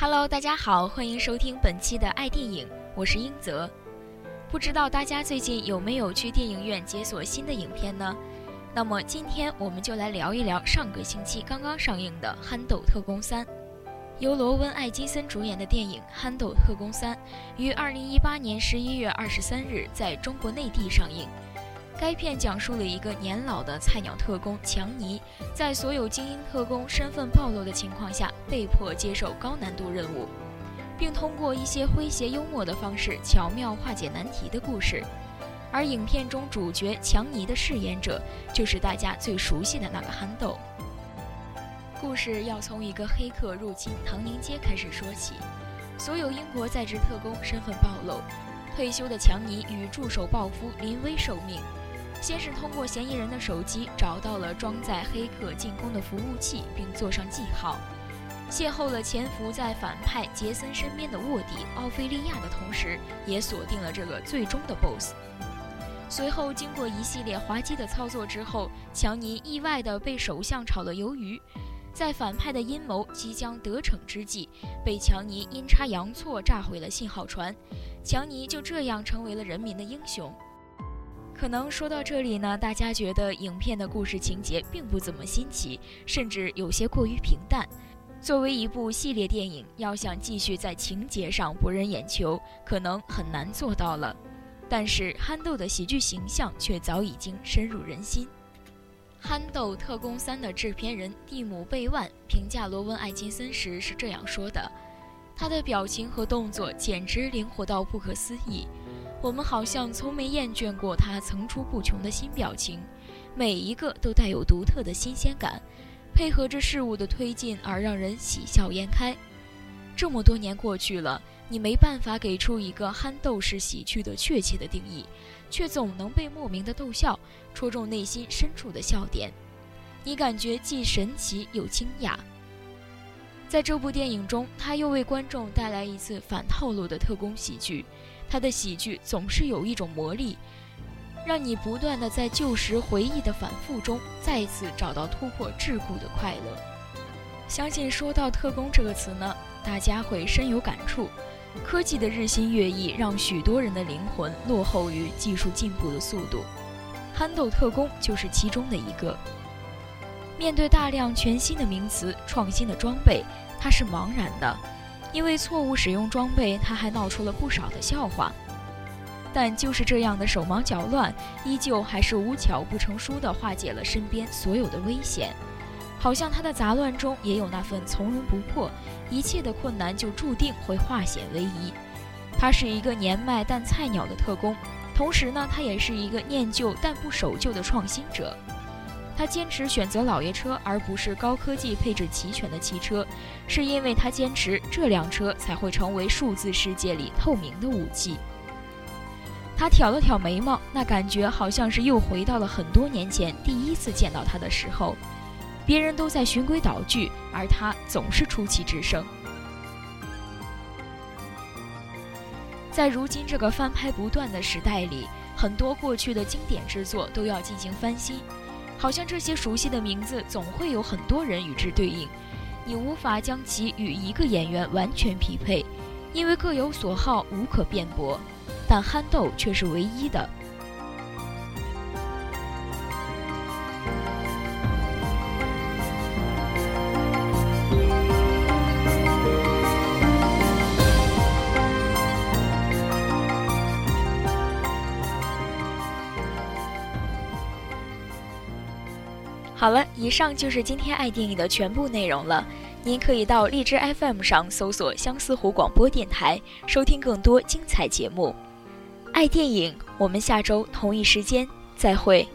Hello，大家好，欢迎收听本期的爱电影，我是英泽。不知道大家最近有没有去电影院解锁新的影片呢？那么今天我们就来聊一聊上个星期刚刚上映的《憨豆特工三》。由罗温·艾金森主演的电影《憨豆特工三》于二零一八年十一月二十三日在中国内地上映。该片讲述了一个年老的菜鸟特工强尼，在所有精英特工身份暴露的情况下，被迫接受高难度任务，并通过一些诙谐幽默的方式巧妙化解难题的故事。而影片中主角强尼的饰演者，就是大家最熟悉的那个憨豆。故事要从一个黑客入侵唐宁街开始说起，所有英国在职特工身份暴露，退休的强尼与助手鲍夫临危受命。先是通过嫌疑人的手机找到了装载黑客进攻的服务器，并做上记号，邂逅了潜伏在反派杰森身边的卧底奥菲利亚的同时，也锁定了这个最终的 BOSS。随后经过一系列滑稽的操作之后，强尼意外地被首相炒了鱿鱼，在反派的阴谋即将得逞之际，被强尼阴差阳错炸毁了信号船，强尼就这样成为了人民的英雄。可能说到这里呢，大家觉得影片的故事情节并不怎么新奇，甚至有些过于平淡。作为一部系列电影，要想继续在情节上博人眼球，可能很难做到了。但是憨豆的喜剧形象却早已经深入人心。《憨豆特工三》的制片人蒂姆·贝万评价罗温·艾金森时是这样说的：“他的表情和动作简直灵活到不可思议。”我们好像从没厌倦过他层出不穷的新表情，每一个都带有独特的新鲜感，配合着事物的推进而让人喜笑颜开。这么多年过去了，你没办法给出一个憨豆式喜剧的确切的定义，却总能被莫名的逗笑，戳中内心深处的笑点。你感觉既神奇又惊讶。在这部电影中，他又为观众带来一次反套路的特工喜剧。他的喜剧总是有一种魔力，让你不断的在旧时回忆的反复中，再次找到突破桎梏的快乐。相信说到“特工”这个词呢，大家会深有感触。科技的日新月异，让许多人的灵魂落后于技术进步的速度。憨豆特工就是其中的一个。面对大量全新的名词、创新的装备，他是茫然的。因为错误使用装备，他还闹出了不少的笑话。但就是这样的手忙脚乱，依旧还是无巧不成书地化解了身边所有的危险。好像他的杂乱中也有那份从容不迫，一切的困难就注定会化险为夷。他是一个年迈但菜鸟的特工，同时呢，他也是一个念旧但不守旧的创新者。他坚持选择老爷车而不是高科技配置齐全的汽车，是因为他坚持这辆车才会成为数字世界里透明的武器。他挑了挑眉毛，那感觉好像是又回到了很多年前第一次见到他的时候。别人都在循规蹈矩，而他总是出奇制胜。在如今这个翻拍不断的时代里，很多过去的经典之作都要进行翻新。好像这些熟悉的名字总会有很多人与之对应，你无法将其与一个演员完全匹配，因为各有所好，无可辩驳。但憨豆却是唯一的。好了以上就是今天爱电影的全部内容了。您可以到荔枝 fm 上搜索相思湖广播电台收听更多精彩节目。爱电影我们下周同一时间再会。